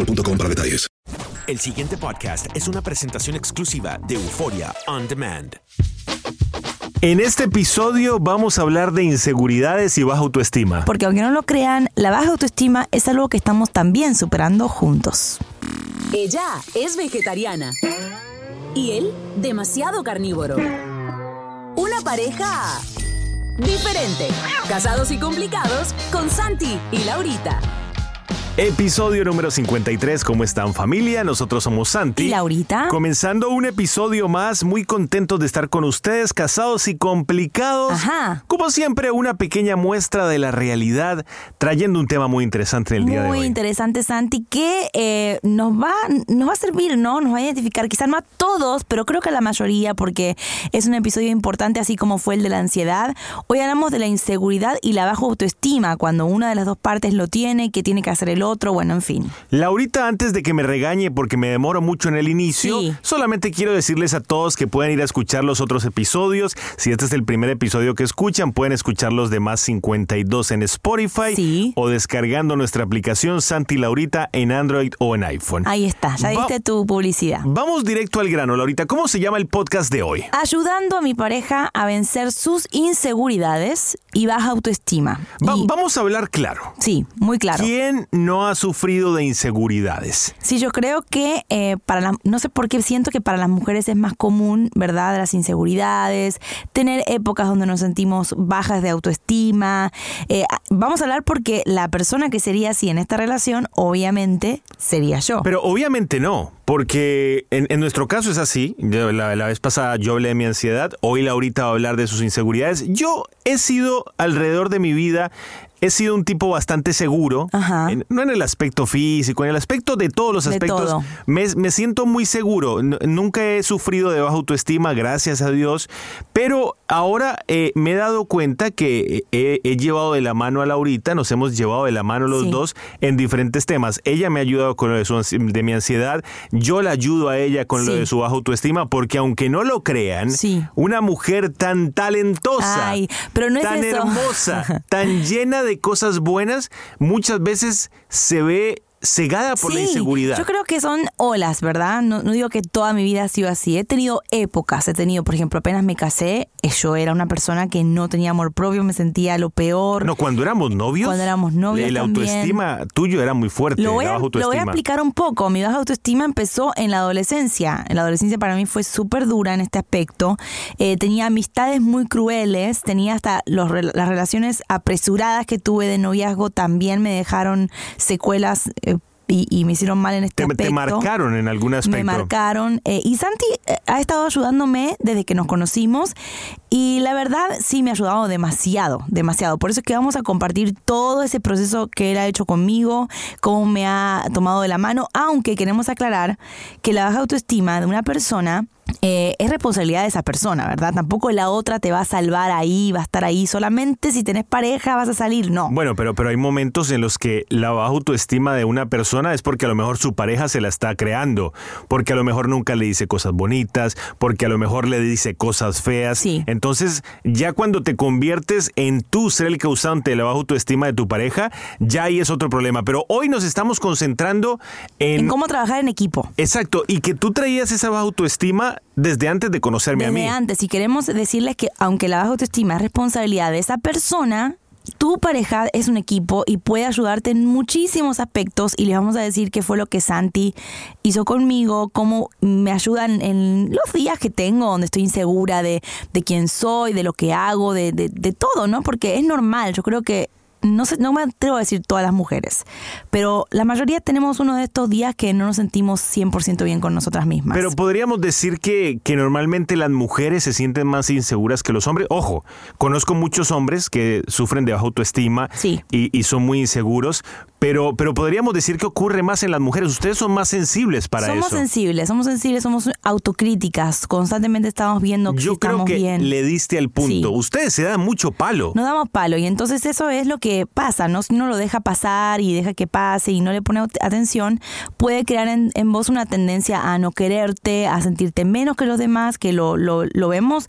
boostmobile.com para detalles. El siguiente podcast es una presentación exclusiva de Euforia On Demand. En este episodio vamos a hablar de inseguridades y baja autoestima. Porque aunque no lo crean, la baja autoestima es algo que estamos también superando juntos. Ella es vegetariana y él demasiado carnívoro. Una pareja diferente. Casados y complicados con Santi y Laurita. Episodio número 53, ¿cómo están familia? Nosotros somos Santi. ¿Y Laurita? Comenzando un episodio más, muy contentos de estar con ustedes, casados y complicados. Ajá. Como siempre, una pequeña muestra de la realidad, trayendo un tema muy interesante en el día de Muy hoy. interesante, Santi, que eh, nos, va, nos va a servir, ¿no? Nos va a identificar, quizás no a todos, pero creo que a la mayoría, porque es un episodio importante, así como fue el de la ansiedad. Hoy hablamos de la inseguridad y la baja autoestima, cuando una de las dos partes lo tiene, que tiene que hacer el otro, bueno, en fin. Laurita, antes de que me regañe porque me demoro mucho en el inicio, Sí. solamente quiero decirles a todos que pueden ir a escuchar los otros episodios. Si este es el primer episodio que escuchan, pueden escuchar los demás 52 en Spotify Sí. o descargando nuestra aplicación Santi Laurita en Android o en iPhone. Ahí está, ya Va- tu publicidad. Vamos directo al grano, Laurita. ¿Cómo se llama el podcast de hoy? Ayudando a mi pareja a vencer sus inseguridades y baja autoestima. Va- Y- vamos a hablar claro. sí, muy claro. ¿Quién no ha sufrido de inseguridades? Sí, yo creo que eh, para las, no sé por qué siento que para las mujeres es más común, ¿verdad? Las inseguridades, tener épocas donde nos sentimos bajas de autoestima. Eh, a- vamos a hablar porque la persona que sería así en esta relación, obviamente, sería yo. Pero obviamente no, porque en, en nuestro caso es así. La, la vez pasada yo hablé de mi ansiedad, hoy Laurita va a hablar de sus inseguridades. Yo he sido alrededor de mi vida, he sido un tipo bastante seguro, en- no en el aspecto físico, en el aspecto de todos los aspectos. Me, me siento muy seguro, N- nunca he sufrido de baja autoestima, gracias a Dios, pero ahora eh, me he dado cuenta que he, he llevado de la mano a Laurita, nos hemos llevado de la mano los Sí. dos en diferentes temas. Ella me ha ayudado con lo de, su de mi ansiedad, yo la ayudo a ella con lo de su baja autoestima, porque aunque no lo crean, Sí. una mujer tan talentosa, Ay, pero no es tan eso. hermosa, tan llena de cosas buenas, muchas veces se ve cegada por la inseguridad. Yo creo que son olas, ¿verdad? No, no digo que toda mi vida ha sido así. He tenido épocas, he tenido, por ejemplo, apenas me casé, eh, yo era una persona que no tenía amor propio, me sentía lo peor. No, cuando éramos novios. Cuando éramos novios La también. autoestima tuyo era muy fuerte. Lo voy, la a, baja lo voy a autoestima. explicar un poco. Mi baja autoestima empezó en la adolescencia. En la adolescencia para mí fue súper dura en este aspecto. Eh, tenía amistades muy crueles, tenía hasta los, las relaciones apresuradas que tuve de noviazgo también me dejaron secuelas. eh, y, y me hicieron mal en este Te, te aspecto. marcaron en algún aspecto. Me marcaron. eh, y Santi eh, ha estado ayudándome desde que nos conocimos. Y la verdad, sí me ha ayudado demasiado, demasiado. Por eso es que vamos a compartir todo ese proceso que él ha hecho conmigo, cómo me ha tomado de la mano. Aunque queremos aclarar que la baja autoestima de una persona eh, es responsabilidad de esa persona, ¿verdad? Tampoco la otra te va a salvar ahí, va a estar ahí. Solamente si tenés pareja vas a salir, no. Bueno, pero, pero hay momentos en los que la baja autoestima de una persona es porque a lo mejor su pareja se la está creando, porque a lo mejor nunca le dice cosas bonitas, porque a lo mejor le dice cosas feas. Sí. Entonces, ya cuando te conviertes en tú ser el causante de la baja autoestima de tu pareja, ya ahí es otro problema. Pero hoy nos estamos concentrando en... En cómo trabajar en equipo. Exacto, y que tú traías esa baja autoestima desde antes de conocerme a mí. Desde antes, y queremos decirles que aunque la baja autoestima es responsabilidad de esa persona, tu pareja es un equipo y puede ayudarte en muchísimos aspectos y les vamos a decir qué fue lo que Santi hizo conmigo, cómo me ayudan en los días que tengo donde estoy insegura de, de quién soy, de lo que hago, de, de, de todo, ¿no? Porque es normal, yo creo que no, sé, no me atrevo a decir todas las mujeres, pero la mayoría tenemos uno de estos días que no nos sentimos 100% bien con nosotras mismas. Pero podríamos decir que, que normalmente las mujeres se sienten más inseguras que los hombres. Ojo, conozco muchos hombres que sufren de baja autoestima Sí. y, y son muy inseguros, pero, pero podríamos decir que ocurre más en las mujeres. Ustedes son más sensibles para somos eso. sensibles, somos sensibles, somos autocríticas, constantemente estamos viendo que Yo si creo estamos que bien. le diste al punto. Sí. Ustedes se dan mucho palo. Nos damos palo y entonces eso es lo que pasa, ¿no? Si uno lo deja pasar y deja que pase y no le pone at- atención, puede crear en, vos una tendencia a no quererte, a sentirte menos que los demás, que lo, lo, lo vemos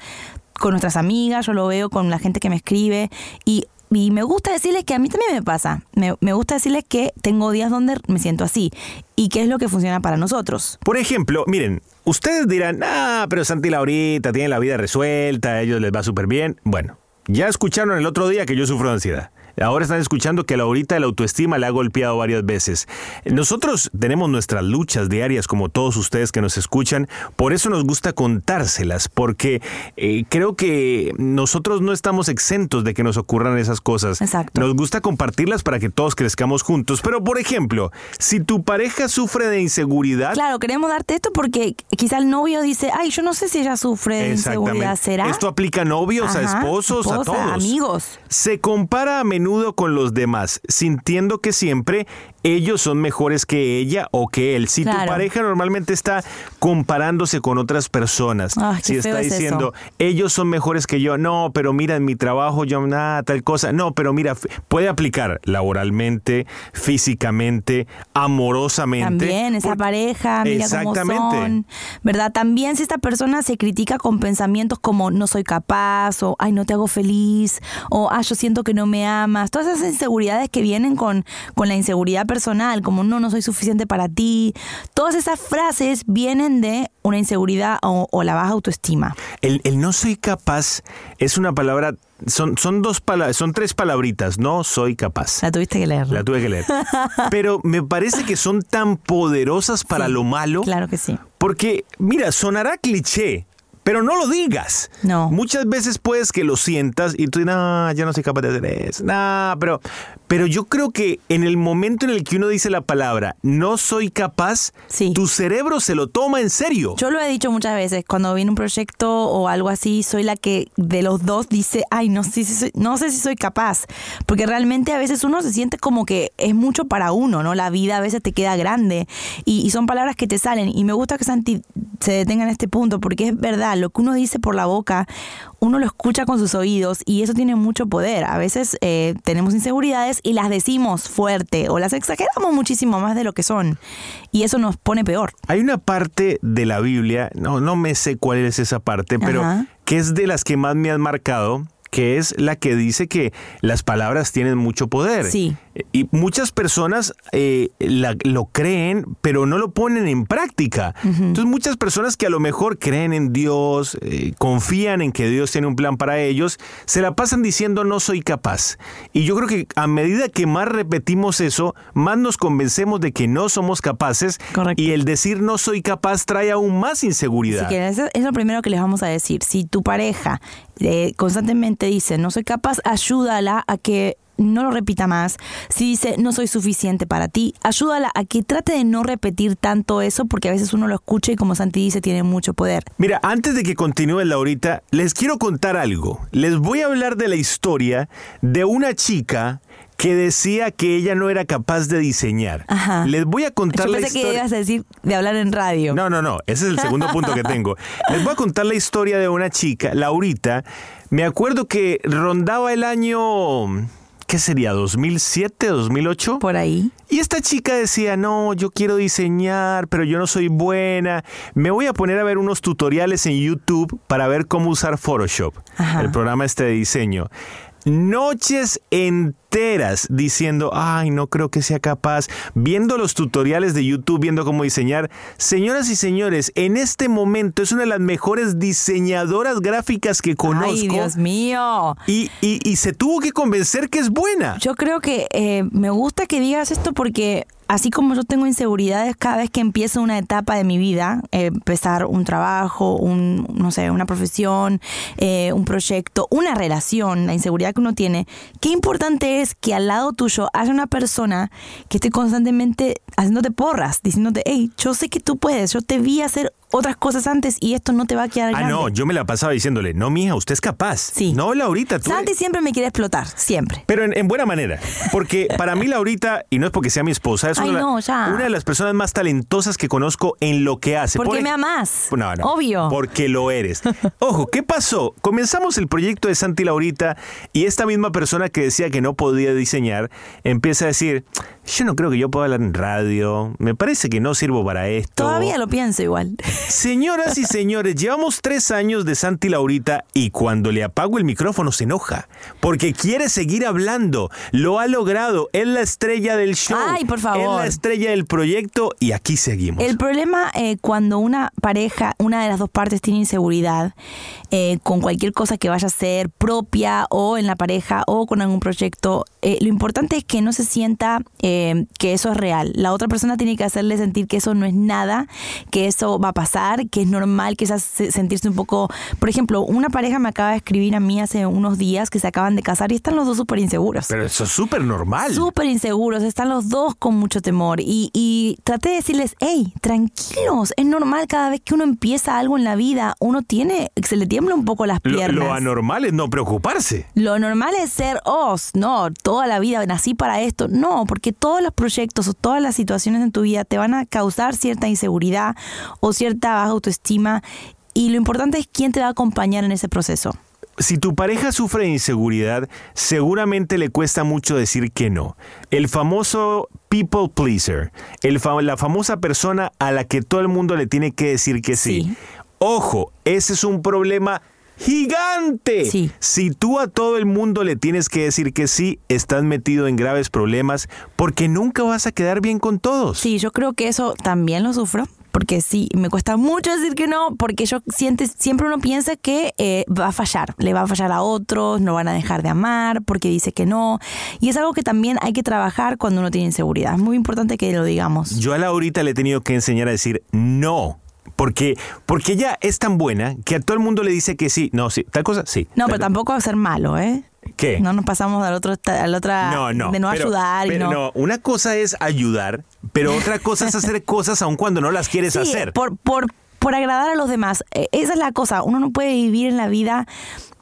con nuestras amigas, yo lo veo con la gente que me escribe y... Y me gusta decirles que a mí también me pasa. Me, me gusta decirles que tengo días donde me siento así. ¿Y qué es lo que funciona para nosotros? Por ejemplo, miren, ustedes dirán, ah, pero Santi y Laurita tienen la vida resuelta, a ellos les va súper bien. Bueno, ya escucharon el otro día que yo sufro de ansiedad. Ahora están escuchando que a Laurita la autoestima la ha golpeado varias veces. Nosotros tenemos nuestras luchas diarias, como todos ustedes que nos escuchan. Por eso nos gusta contárselas, porque eh, creo que nosotros no estamos exentos de que nos ocurran esas cosas. Exacto. Nos gusta compartirlas para que todos crezcamos juntos. Pero, por ejemplo, si tu pareja sufre de inseguridad, Claro, queremos darte esto porque quizá el novio dice, ay, yo no sé si ella sufre de inseguridad, ¿será? Esto aplica a novios, a esposos, a todos. amigos. Se compara a menudo con los demás, sintiendo que siempre ellos son mejores que ella o que él. Si tu pareja normalmente está comparándose con otras personas, si está es diciendo, ellos son mejores que yo, no, pero mira, en mi trabajo yo nada, tal cosa, no, pero mira, puede aplicar laboralmente, físicamente, amorosamente. También esa Por- pareja, mira cómo Exactamente. son, ¿verdad? También si esta persona se critica con pensamientos como no soy capaz o ay no te hago feliz o ay yo siento que no me amas, todas esas inseguridades que vienen con, con la inseguridad personal, como no, no soy suficiente para ti, todas esas frases vienen de una inseguridad o, o la baja autoestima. El, el no soy capaz es una palabra, son, son dos palabras, son tres palabritas, no soy capaz. La tuviste que leer. La tuve que leer. Pero me parece que son tan poderosas para lo malo. Claro que sí. Porque, mira, sonará cliché, pero no lo digas. No. Muchas veces puedes que lo sientas y tú dices, no, yo no soy capaz de hacer eso. No, pero, pero yo creo que en el momento en el que uno dice la palabra, no soy capaz, Sí. tu cerebro se lo toma en serio. Yo lo he dicho muchas veces, cuando viene un proyecto o algo así, soy la que de los dos dice, ay, no sé si soy, no sé si soy capaz. Porque realmente a veces uno se siente como que es mucho para uno, ¿no? La vida a veces te queda grande y, y son palabras que te salen. Y me gusta que Santi se detenga en este punto, porque es verdad, lo que uno dice por la boca, uno lo escucha con sus oídos y eso tiene mucho poder. A veces eh, tenemos inseguridades y las decimos fuerte o las exageramos muchísimo más de lo que son. Y eso nos pone peor. Hay una parte de la Biblia, no, no me sé cuál es esa parte, pero Ajá. que es de las que más me han marcado, que es la que dice que las palabras tienen mucho poder. Sí. Y muchas personas eh, la- lo creen, pero no lo ponen en práctica. Entonces muchas personas que a lo mejor creen en Dios, eh, confían en que Dios tiene un plan para ellos, se la pasan diciendo no soy capaz. Y yo creo que a medida que más repetimos eso, más nos convencemos de que no somos capaces. Correcto. Y el decir no soy capaz trae aún más inseguridad. Así que eso es lo primero que les vamos a decir. Si tu pareja eh, constantemente dice no soy capaz, ayúdala a que no lo repita más. Si dice no soy suficiente para ti, ayúdala a que trate de no repetir tanto eso porque a veces uno lo escucha y como Santi dice tiene mucho poder. Mira, antes de que continúe Laurita, les quiero contar algo. Les voy a hablar de la historia de una chica que decía que ella no era capaz de diseñar. Ajá. Les voy a contar Yo la pensé que historia. ibas a decir de hablar en radio. No, no, no. Ese es el segundo punto que tengo. Les voy a contar la historia de una chica, Laurita. Me acuerdo que rondaba el año. ¿Qué sería? ¿2007, 2008? Por ahí. Y esta chica decía, no, yo quiero diseñar, pero yo no soy buena. Me voy a poner a ver unos tutoriales en YouTube para ver cómo usar Photoshop, Ajá. el programa este de diseño. Noches enteras diciendo, ay, no creo que sea capaz, viendo los tutoriales de YouTube, viendo cómo diseñar. Señoras y señores, en este momento es una de las mejores diseñadoras gráficas que conozco. Ay, Dios mío. Y, y- y se tuvo que convencer que es buena. Yo creo que eh, me gusta que digas esto porque así como yo tengo inseguridades cada vez que empiezo una etapa de mi vida, eh, empezar un trabajo, un, no sé, una profesión, eh, un proyecto, una relación, la inseguridad que uno tiene, qué importante es que al lado tuyo haya una persona que esté constantemente haciéndote porras, diciéndote, hey, yo sé que tú puedes, yo te vi hacer otras cosas antes y esto no te va a quedar Ah, grande. no, yo me la pasaba diciéndole, no, mija, usted es capaz. Sí. No, Laurita, tú. Santi siempre me quiere explotar, siempre. Pero en, en buena manera. Porque para mí, Laurita, y no es porque sea mi esposa, es Ay, una, de la- no, ya. una de las personas más talentosas que conozco en lo que hace. Porque Por me amas. No, no. Obvio. Porque lo eres. Ojo, ¿qué pasó? Comenzamos el proyecto de Santi Laurita y esta misma persona que decía que no podía diseñar empieza a decir, yo no creo que yo pueda hablar en radio, me parece que no sirvo para esto. Todavía lo pienso igual. Señoras y señores, llevamos tres años de Santi Laurita y cuando le apago el micrófono se enoja porque quiere seguir hablando. Lo ha logrado. Es la estrella del show. Ay, por favor. Es la estrella del proyecto y aquí seguimos. El problema eh, cuando una pareja, una de las dos partes tiene inseguridad eh, con cualquier cosa que vaya a ser propia o en la pareja o con algún proyecto, eh, lo importante es que no se sienta eh, que eso es real. La otra persona tiene que hacerle sentir que eso no es nada, que eso va a pasar, que es normal, se- sentirse un poco... Por ejemplo, una pareja me acaba de escribir a mí hace unos días que se acaban de casar y están los dos súper inseguros. Pero eso es súper normal. Súper inseguros, están los dos con mucho temor. Y, y traté de decirles, hey, tranquilos, es normal cada vez que uno empieza algo en la vida, uno tiene, se le tiembla un poco las piernas. lo anormal es no preocuparse. Lo normal es ser os, no, toda la vida nací para esto. No, porque todos los proyectos o todas las situaciones en tu vida te van a causar cierta inseguridad o baja autoestima. Y lo importante es quién te va a acompañar en ese proceso. Si tu pareja sufre de inseguridad, seguramente le cuesta mucho decir que no. El famoso people pleaser, el fa- la famosa persona a la que todo el mundo le tiene que decir que sí. Sí. Ojo, ese es un problema gigante. Sí. Si tú a todo el mundo le tienes que decir que sí, estás metido en graves problemas porque nunca vas a quedar bien con todos. Sí, yo creo que eso también lo sufro. Porque sí, me cuesta mucho decir que no, porque yo siente, siempre uno piensa que eh, va a fallar, le va a fallar a otros, no van a dejar de amar, porque dice que no. Y es algo que también hay que trabajar cuando uno tiene inseguridad. Es muy importante que lo digamos. Yo a Laurita le he tenido que enseñar a decir no. Porque, porque ella es tan buena que a todo el mundo le dice que sí. No, sí. Tal cosa, sí. No, pero tampoco va a ser malo, ¿eh? ¿Qué? No nos pasamos al otro, al otra No, no. de no pero- ayudar y pero no. no, Una cosa es ayudar, pero otra cosa es hacer cosas aun cuando no las quieres Sí, hacer. Por, por, por agradar a los demás. Eh, esa es la cosa. Uno no puede vivir en la vida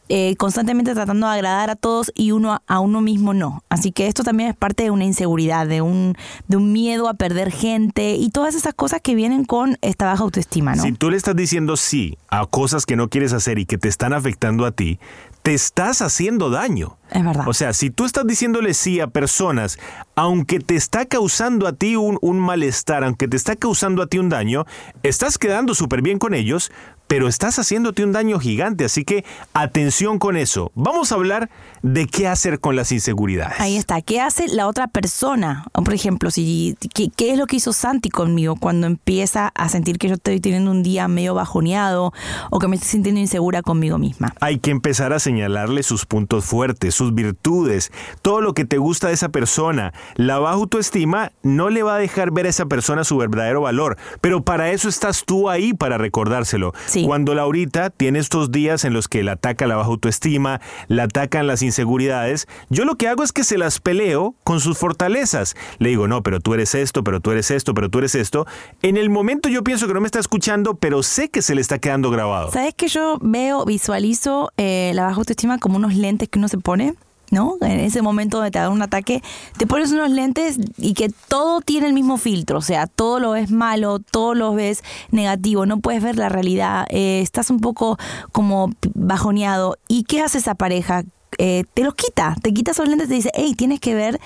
eh, constantemente tratando de agradar a todos y uno a, a uno mismo no. Así que esto también es parte de una inseguridad, de un, de un miedo a perder gente y todas esas cosas que vienen con esta baja autoestima, ¿no? Si tú le estás diciendo sí a cosas que no quieres hacer y que te están afectando a ti, te estás haciendo daño. Es verdad. O sea, si tú estás diciéndole sí a personas, aunque te está causando a ti un, un malestar, aunque te está causando a ti un daño, estás quedando súper bien con ellos, pero estás haciéndote un daño gigante. Así que atención con eso. Vamos a hablar de qué hacer con las inseguridades. Ahí está. ¿Qué hace la otra persona? Por ejemplo, si ¿qué, qué es lo que hizo Santi conmigo cuando empieza a sentir que yo estoy teniendo un día medio bajoneado o que me estoy sintiendo insegura conmigo misma? Hay que empezar a señalarle sus puntos fuertes, sus virtudes, todo lo que te gusta de esa persona. La baja autoestima no le va a dejar ver a esa persona su verdadero valor, pero para eso estás tú ahí para recordárselo. Cuando Laurita tiene estos días en los que le ataca la baja autoestima, le atacan las inseguridades, yo lo que hago es que se las peleo con sus fortalezas. Le digo, no, pero tú eres esto, pero tú eres esto, pero tú eres esto. En el momento yo pienso que no me está escuchando, pero sé que se le está quedando grabado. ¿Sabes que yo veo, visualizo eh, la baja autoestima como unos lentes que uno se pone? ¿No? En ese momento donde te da un ataque, te pones unos lentes y que todo tiene el mismo filtro, o sea, todo lo ves malo, todo lo ves negativo, no puedes ver la realidad, eh, estás un poco como bajoneado. ¿Y qué hace esa pareja? Eh, te los quita, te quita esos lentes y te dice, hey, tienes que ver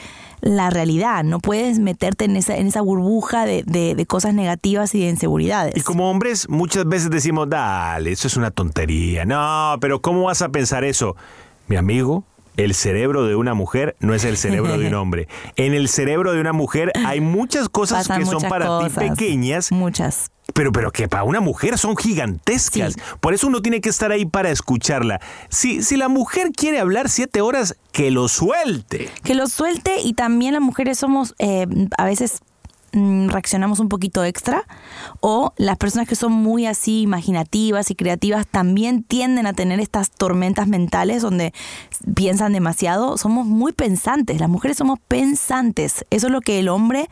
la realidad, no puedes meterte en esa, en esa burbuja de, de, cosas negativas y de inseguridades. Y como hombres muchas veces decimos, dale, eso es una tontería, no, pero ¿cómo vas a pensar eso? Mi amigo, el cerebro de una mujer no es el cerebro de un hombre. En el cerebro de una mujer hay muchas cosas que son para ti pequeñas. Muchas. Pero, pero que para una mujer son gigantescas. Por eso uno tiene que estar ahí para escucharla. Si, si la mujer quiere hablar siete horas, que lo suelte. Que lo suelte y también las mujeres somos eh, a veces reaccionamos un poquito extra o las personas que son muy así imaginativas y creativas también tienden a tener estas tormentas mentales donde piensan demasiado. Somos muy pensantes, las mujeres somos pensantes. Eso es lo que el hombre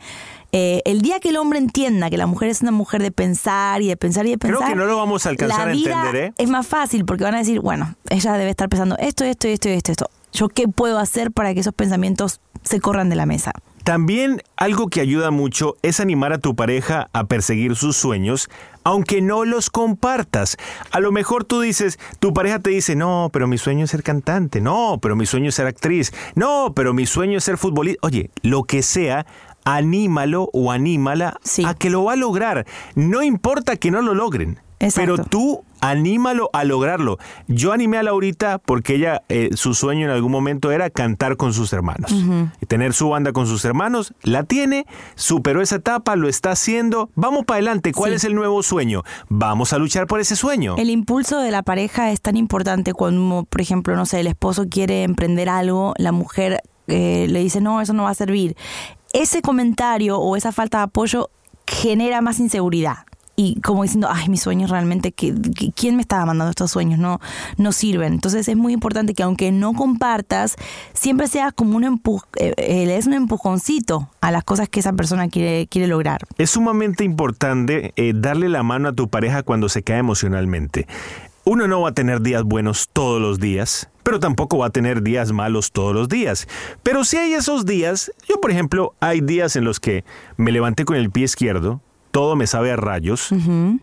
eh, el día que el hombre entienda que la mujer es una mujer de pensar y de pensar y de pensar. Creo que no lo vamos a alcanzar a entender, ¿eh? Es más fácil porque van a decir, bueno, ella debe estar pensando esto, esto, esto, esto, esto. ¿Yo qué puedo hacer para que esos pensamientos se corran de la mesa? También algo que ayuda mucho es animar a tu pareja a perseguir sus sueños, aunque no los compartas. A lo mejor tú dices, tu pareja te dice, no, pero mi sueño es ser cantante, no, pero mi sueño es ser actriz, no, pero mi sueño es ser futbolista. Oye, lo que sea, anímalo o anímala a que lo va a lograr. No importa que no lo logren. Pero tú anímalo a lograrlo. Yo animé a Laurita porque ella, eh, su sueño en algún momento era cantar con sus hermanos. Y tener su banda con sus hermanos. La tiene, superó esa etapa, lo está haciendo. Vamos para adelante. ¿Cuál es el nuevo sueño? Vamos a luchar por ese sueño. El impulso de la pareja es tan importante cuando, por ejemplo, no sé, el esposo quiere emprender algo, la mujer eh, le dice, no, eso no va a servir. Ese comentario o esa falta de apoyo genera más inseguridad y como diciendo, ay, mis sueños realmente, ¿quién me estaba mandando estos sueños? No, no sirven. Entonces es muy importante que aunque no compartas, siempre seas como un empuj eh, des un empujoncito a las cosas que esa persona quiere, quiere lograr. Es sumamente importante eh, darle la mano a tu pareja cuando se cae emocionalmente. Uno no va a tener días buenos todos los días, pero tampoco va a tener días malos todos los días. Pero si hay esos días, yo por ejemplo, hay días en los que me levanté con el pie izquierdo, todo me sabe a rayos.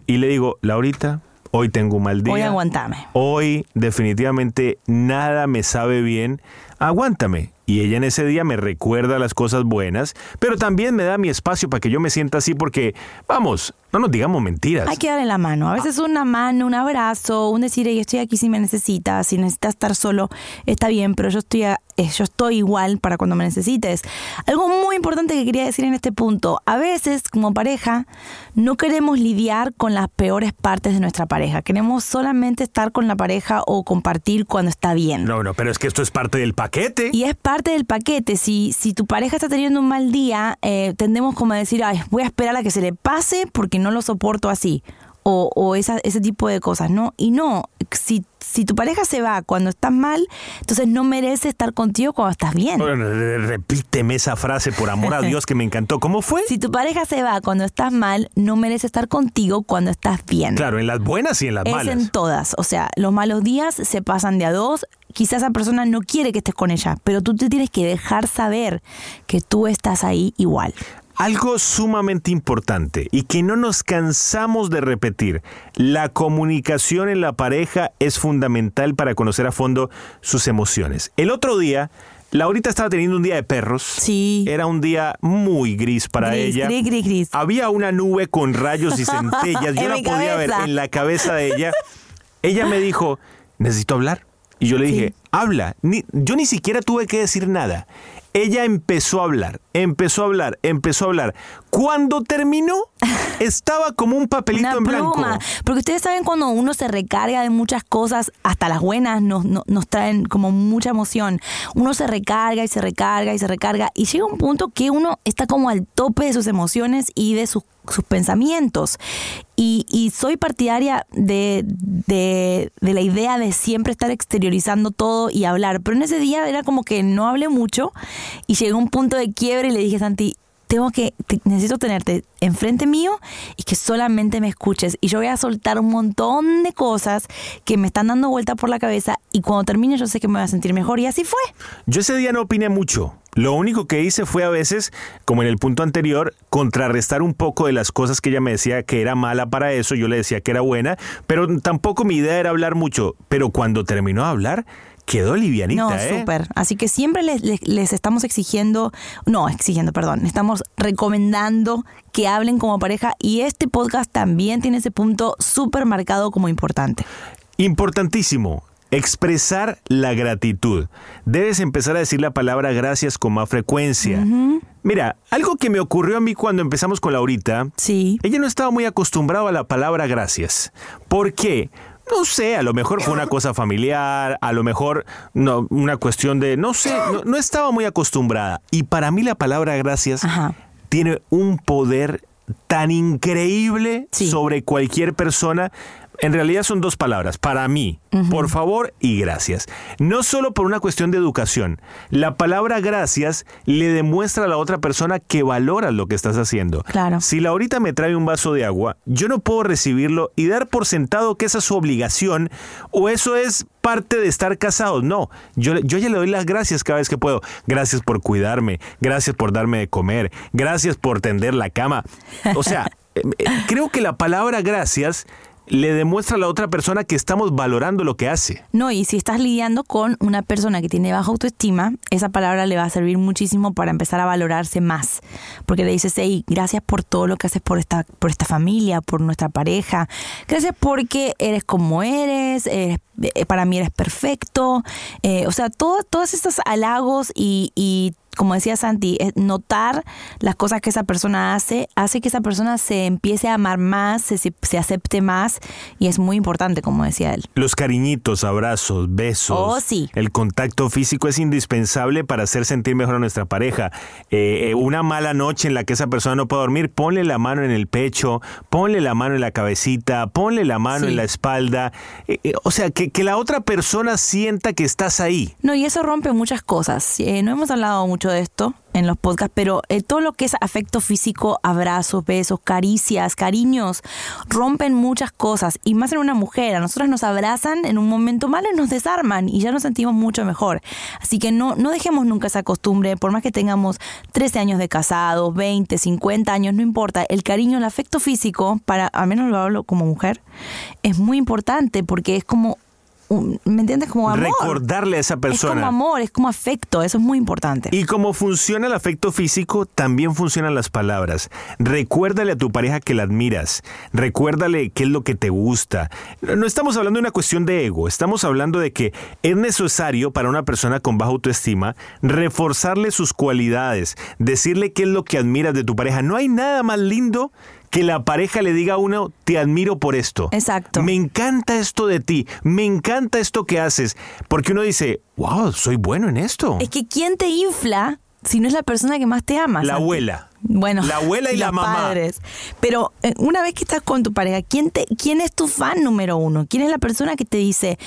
Y le digo, Laurita, hoy tengo un mal día. Hoy aguantame. Hoy definitivamente nada me sabe bien. Aguántame. Y ella en ese día me recuerda las cosas buenas, pero también me da mi espacio para que yo me sienta así porque, vamos, no nos digamos mentiras. Hay que darle la mano. A veces una mano, un abrazo, un decir, yo estoy aquí si me necesitas, si necesitas estar solo, está bien, pero yo estoy, eh, yo estoy igual para cuando me necesites. Algo muy importante que quería decir en este punto, a veces como pareja no queremos lidiar con las peores partes de nuestra pareja, queremos solamente estar con la pareja o compartir cuando está bien. No, no, pero es que esto es parte del paquete. Y es parte del paquete. Si, si tu pareja está teniendo un mal día, eh, tendemos como a decir, Ay, voy a esperar a que se le pase porque no lo soporto así. O, o esa, ese tipo de cosas, ¿no? Y no, si si tu pareja se va cuando estás mal, entonces no merece estar contigo cuando estás bien. repíteme esa frase, por amor a Dios, que me encantó. ¿Cómo fue? Si tu pareja se va cuando estás mal, no merece estar contigo cuando estás bien. Claro, en las buenas y en las es malas. en todas. O sea, los malos días se pasan de a dos. Quizás esa persona no quiere que estés con ella, pero tú te tienes que dejar saber que tú estás ahí igual. Algo sumamente importante y que no nos cansamos de repetir, la comunicación en la pareja es fundamental para conocer a fondo sus emociones. El otro día, Laurita estaba teniendo un día de perros. Sí. Era un día muy gris para ella. Gris, gris, gris. Había una nube con rayos y centellas. Yo la podía ver en la cabeza de ella. Ella me dijo, necesito hablar. Y yo le dije, habla. yo ni siquiera tuve que decir nada. Ella empezó a hablar, empezó a hablar, empezó a hablar. Cuando terminó, estaba como un papelito Una en blanco. pluma. Porque ustedes saben cuando uno se recarga de muchas cosas, hasta las buenas nos, nos, nos traen como mucha emoción. Uno se recarga y se recarga y se recarga y llega un punto que uno está como al tope de sus emociones y de sus, sus pensamientos. Y, y soy partidaria de, de, de la idea de siempre estar exteriorizando todo y hablar. Pero en ese día era como que no hablé mucho y llegó un punto de quiebre y le dije, Santi, tengo que, te- necesito tenerte enfrente mío y que solamente me escuches. Y yo voy a soltar un montón de cosas que me están dando vuelta por la cabeza y cuando termine yo sé que me voy a sentir mejor. Y así fue. Yo ese día no opiné mucho. Lo único que hice fue a veces, como en el punto anterior, contrarrestar un poco de las cosas que ella me decía que era mala para eso, yo le decía que era buena, pero tampoco mi idea era hablar mucho. Pero cuando terminó de hablar, quedó livianita, No, ¿eh? súper. Así que siempre les, les- les estamos exigiendo, no, exigiendo, perdón, estamos recomendando que hablen como pareja y este podcast también tiene ese punto súper marcado como importante. Importantísimo. Expresar la gratitud. Debes empezar a decir la palabra gracias con más frecuencia. Mira, algo que me ocurrió a mí cuando empezamos con Laurita. Sí. Ella no estaba muy acostumbrada a la palabra gracias. ¿Por qué? No sé, a lo mejor fue una cosa familiar, a lo mejor no, una cuestión de, no sé, no, no estaba muy acostumbrada. Y para mí la palabra gracias tiene un poder tan increíble sobre cualquier persona. En realidad son dos palabras, para mí, por favor y gracias. No solo por una cuestión de educación. La palabra gracias le demuestra a la otra persona que valora lo que estás haciendo. Claro. Si Laurita me trae un vaso de agua, yo no puedo recibirlo y dar por sentado que esa es su obligación o eso es parte de estar casados. No, yo, yo ya le doy las gracias cada vez que puedo. Gracias por cuidarme, gracias por darme de comer, gracias por tender la cama. O sea, eh, eh, creo que la palabra gracias le demuestra a la otra persona que estamos valorando lo que hace. No, y si estás lidiando con una persona que tiene baja autoestima, esa palabra le va a servir muchísimo para empezar a valorarse más. Porque le dices, hey, gracias por todo lo que haces por esta, por esta familia, por nuestra pareja. Gracias porque eres como eres, eres- eh, para mí eres perfecto. Eh, o sea, todo- todos estos halagos y, y como decía Santi, es notar las cosas que esa persona hace, hace que esa persona se empiece a amar más, se, se- acepte más y es muy importante, como decía él. Los cariñitos, abrazos, besos. Oh, sí. El contacto físico es indispensable para hacer sentir mejor a nuestra pareja. Eh, eh, una mala noche en la que esa persona no puede dormir, ponle la mano en el pecho, ponle la mano en la cabecita, ponle la mano Sí. en la espalda. Eh, eh, o sea, que, que la otra persona sienta que estás ahí. No, y eso rompe muchas cosas. Eh, no hemos hablado mucho de esto en los podcasts, pero eh, todo lo que es afecto físico, abrazos, besos, caricias, cariños, rompen muchas cosas. Y más en una mujer, a nosotras nos abrazan en un momento malo y nos desarman y ya nos sentimos mucho mejor. Así que no, no dejemos nunca esa costumbre, por más que tengamos 13 años de casados, 20, 50 años, no importa. El cariño, el afecto físico, para, al menos lo hablo como mujer, es muy importante porque es como, un- ¿me entiendes? Como amor. Recordarle a esa Es persona. como amor, es como afecto, eso es muy importante. Y como funciona el afecto físico, también funcionan las palabras. Recuérdale a tu pareja que la admiras. Recuérdale qué es lo que te gusta. No estamos hablando de una cuestión de ego, estamos hablando de que es necesario para una persona con baja autoestima reforzarle sus cualidades, decirle qué es lo que admiras de tu pareja. No hay nada más lindo que la pareja le diga a uno, te admiro por esto. Exacto. Me encanta esto de ti, me encanta esto que haces, porque uno dice, wow, soy bueno en esto. Es que ¿quién te infla si no es la persona que más te ama? La Santi? abuela. Bueno, La abuela y la mamá. padres. Pero eh, una vez que estás con tu pareja, ¿quién, te, ¿quién es tu fan número uno? ¿Quién es la persona que te dice,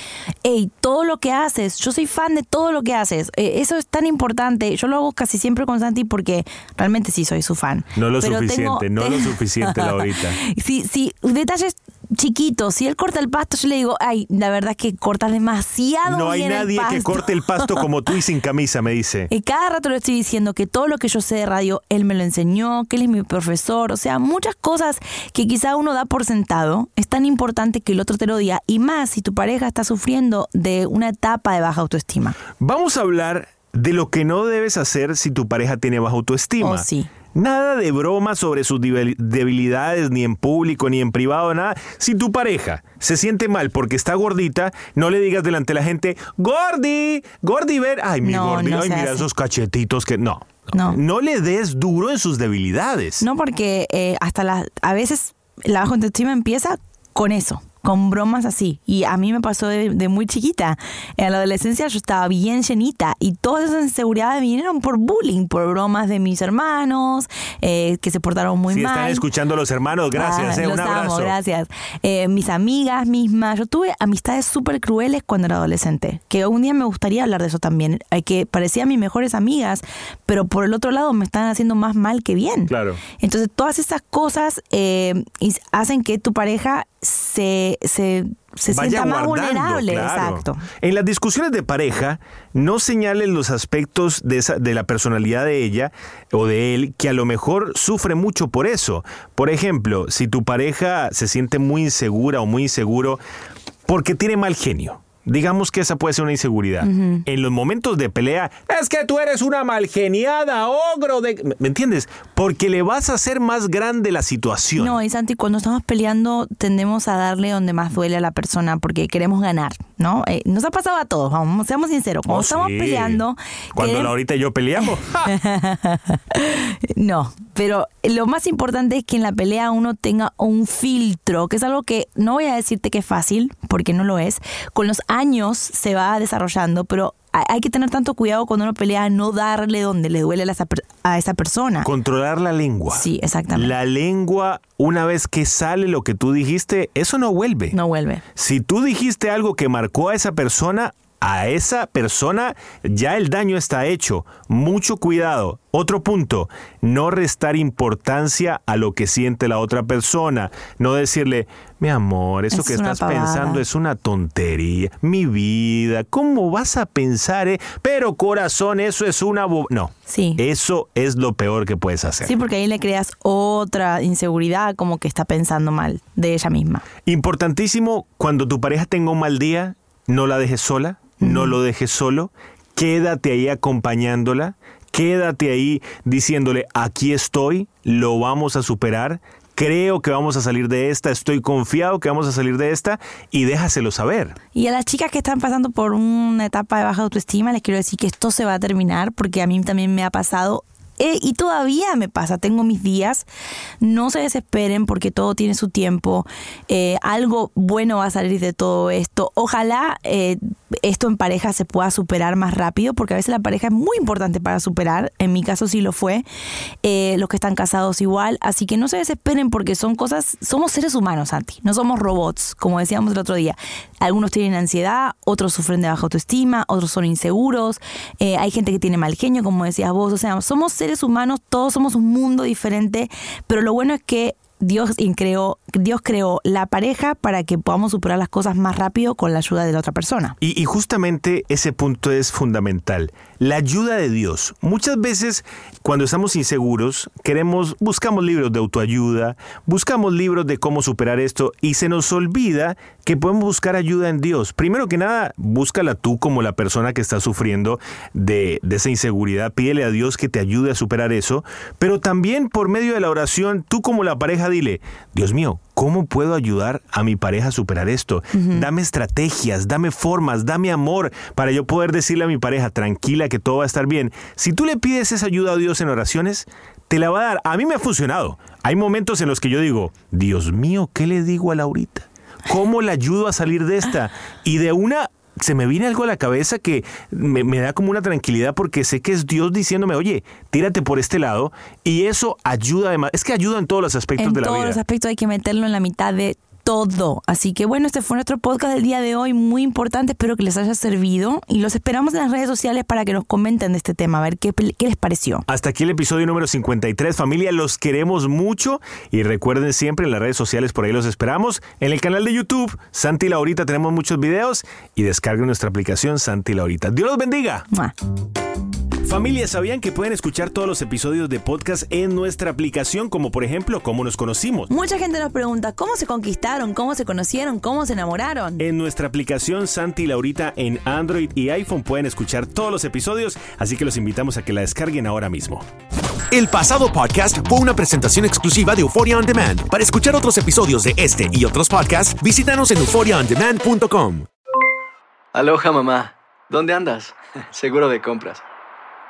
hey, todo lo que haces, yo soy fan de todo lo que haces? Eh, eso es tan importante. Yo lo hago casi siempre con Santi porque realmente sí soy su fan. No lo Pero suficiente, tengo- no lo suficiente, Laurita. Sí, sí, detalles chiquitos. Si él corta el pasto, yo le digo, ay, la verdad es que cortas demasiado No hay el nadie que pasto". corte el pasto como tú y sin camisa, me dice. Y cada rato le estoy diciendo que todo lo que yo sé de radio, él me lo enseñó, que él es mi profesor, o sea, muchas cosas que quizá uno da por sentado, es tan importante que el otro te lo diga, y más si tu pareja está sufriendo de una etapa de baja autoestima. Vamos a hablar de lo que no debes hacer si tu pareja tiene baja autoestima. Oh, sí. Nada de broma sobre sus debil- debilidades, ni en público, ni en privado, nada. Si tu pareja se siente mal porque está gordita, no le digas delante de la gente, Gordi, Gordi, ver. Ay, mi No, Gordi, no ay, mira hace. esos cachetitos que. No. No. No le des duro en sus debilidades. No, porque eh, hasta las, a veces la baja autoestima empieza con eso, con bromas así. Y a mí me pasó de, de muy chiquita. En la adolescencia yo estaba bien llenita y todas esas inseguridades vinieron por bullying, por bromas de mis hermanos, eh, que se portaron muy si mal. están escuchando los hermanos, gracias. Ah, eh, un los abrazo. amo, gracias. Eh, mis amigas mismas. Yo tuve amistades súper crueles cuando era adolescente. Que un día me gustaría hablar de eso también. eh, Que parecían mis mejores amigas, pero por el otro lado me están haciendo más mal que bien. Claro. Entonces, todas esas cosas eh, hacen que tu pareja se, se, se Vaya sienta más vulnerable. claro. Exacto. En las discusiones de pareja, no señalen los aspectos de, esa, de la personalidad de ella o de él que a lo mejor sufre mucho por eso. Por ejemplo, si tu pareja se siente muy insegura o muy inseguro porque tiene mal genio. Digamos que esa puede ser una inseguridad. En los momentos de pelea, es que tú eres una malgeniada, ogro de... ¿Me entiendes? Porque le vas a hacer más grande la situación. No, y Santi, cuando estamos peleando tendemos a darle donde más duele a la persona porque queremos ganar, ¿no? Eh, nos ha pasado a todos, vamos, seamos sinceros. Cuando Oh, estamos sí. peleando... Cuando queremos- Laurita y yo peleamos. No, pero lo más importante es que en la pelea uno tenga un filtro, que es algo que no voy a decirte que es fácil, porque no lo es. Con los años se va desarrollando, pero hay que tener tanto cuidado cuando uno pelea, no darle donde le duele a esa, per- a esa persona. Controlar la lengua. Sí, exactamente. La lengua, una vez que sale lo que tú dijiste, eso no vuelve. No vuelve. Si tú dijiste algo que marcó a esa persona, a esa persona ya el daño está hecho. Mucho cuidado. Otro punto, no restar importancia a lo que siente la otra persona. No decirle, mi amor, eso Es que estás pavada. pensando es una tontería. Mi vida, ¿cómo vas a pensar? eh? Pero corazón, eso es una... bo-". No. Sí. Eso es lo peor que puedes hacer. Sí, porque ahí le creas otra inseguridad, como que está pensando mal de ella misma. Importantísimo, cuando tu pareja tenga un mal día, no la dejes sola, no lo dejes solo, quédate ahí acompañándola, quédate ahí diciéndole, aquí estoy, lo vamos a superar, creo que vamos a salir de esta, estoy confiado que vamos a salir de esta y déjaselo saber. Y a las chicas que están pasando por una etapa de baja autoestima, les quiero decir que esto se va a terminar porque a mí también me ha pasado. Eh, y todavía me pasa, tengo mis días. No se desesperen porque todo tiene su tiempo. Eh, algo bueno va a salir de todo esto. Ojalá eh, esto en pareja se pueda superar más rápido porque a veces la pareja es muy importante para superar. En mi caso sí lo fue. Los que están casados igual. Así que no se desesperen porque son cosas, somos seres humanos, Santi. No somos robots, como decíamos el otro día. Algunos tienen ansiedad, otros sufren de baja autoestima, otros son inseguros. hay gente que tiene mal genio, como decías vos. O sea, somos seres humanos, todos somos un mundo diferente. Pero lo bueno es que Dios creó, Dios creó la pareja para que podamos superar las cosas más rápido con la ayuda de la otra persona. Y, y justamente ese punto es fundamental. La ayuda de Dios. Muchas veces cuando estamos inseguros, queremos, buscamos libros de autoayuda, buscamos libros de cómo superar esto y se nos olvida que podemos buscar ayuda en Dios. Primero que nada, búscala tú como la persona que está sufriendo de, de esa inseguridad. Pídele a Dios que te ayude a superar eso. Pero también por medio de la oración, tú como la pareja dile, Dios mío, ¿cómo puedo ayudar a mi pareja a superar esto? Dame estrategias, dame formas, dame amor para yo poder decirle a mi pareja, tranquila, que todo va a estar bien. Si tú le pides esa ayuda a Dios en oraciones, te la va a dar. A mí me ha funcionado. Hay momentos en los que yo digo, Dios mío, ¿qué le digo a Laurita? ¿Cómo le ayudo a salir de esta? Y de una se me viene algo a la cabeza que me, me da como una tranquilidad porque sé que es Dios diciéndome, oye, tírate por este lado y eso ayuda además, es que ayuda en todos los aspectos en de la todos vida. los aspectos hay que meterlo en la mitad de todo. Así que bueno, este fue nuestro podcast del día de hoy, muy importante, espero que les haya servido y los esperamos en las redes sociales para que nos comenten de este tema, a ver qué, qué les pareció. Hasta aquí el episodio número 53, familia, los queremos mucho y recuerden siempre en las redes sociales, por ahí los esperamos. En el canal de YouTube, Santi Laurita, tenemos muchos videos y descarguen nuestra aplicación Santi Laurita. Dios los bendiga. ¡Mua! Familia, ¿sabían que pueden escuchar todos los episodios de podcast en nuestra aplicación, como por ejemplo, cómo nos conocimos? Mucha gente nos pregunta cómo se conquistaron, cómo se conocieron, cómo se enamoraron. En nuestra aplicación Santi y Laurita en Android y iPhone pueden escuchar todos los episodios, así que los invitamos a que la descarguen ahora mismo. El pasado podcast fue una presentación exclusiva de Euphoria On Demand. Para escuchar otros episodios de este y otros podcasts, visítanos en euphoriaondemand.com. Aloha mamá, ¿dónde andas? Seguro de compras.